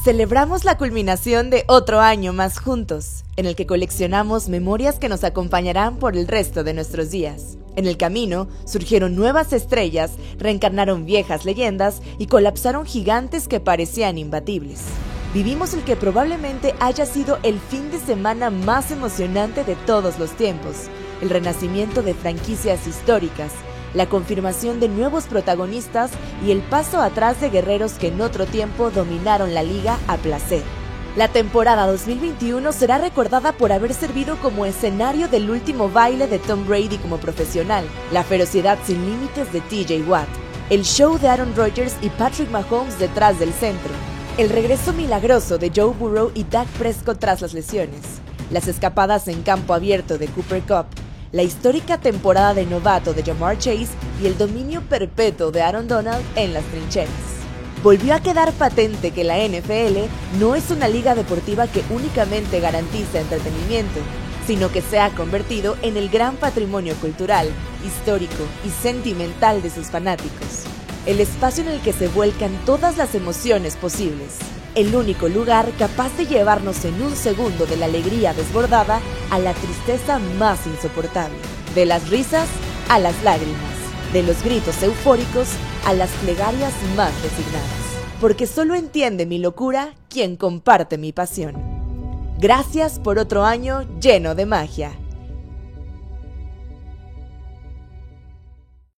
Celebramos la culminación de otro año más juntos, en el que coleccionamos memorias que nos acompañarán por el resto de nuestros días. En el camino surgieron nuevas estrellas, reencarnaron viejas leyendas y colapsaron gigantes que parecían imbatibles. Vivimos el que probablemente haya sido el fin de semana más emocionante de todos los tiempos, el renacimiento de franquicias históricas, la confirmación de nuevos protagonistas y el paso atrás de guerreros que en otro tiempo dominaron la liga a placer. La temporada 2021 será recordada por haber servido como escenario del último baile de Tom Brady como profesional, la ferocidad sin límites de TJ Watt, el show de Aaron Rodgers y Patrick Mahomes detrás del centro, el regreso milagroso de Joe Burrow y Dak Prescott tras las lesiones, las escapadas en campo abierto de Cooper Cup, la histórica temporada de novato de Jamar Chase y el dominio perpetuo de Aaron Donald en las trincheras. Volvió a quedar patente que la NFL no es una liga deportiva que únicamente garantiza entretenimiento, sino que se ha convertido en el gran patrimonio cultural, histórico y sentimental de sus fanáticos. El espacio en el que se vuelcan todas las emociones posibles el único lugar capaz de llevarnos en un segundo de la alegría desbordada a la tristeza más insoportable, de las risas a las lágrimas, de los gritos eufóricos a las plegarias más resignadas, porque solo entiende mi locura quien comparte mi pasión. Gracias por otro año lleno de magia.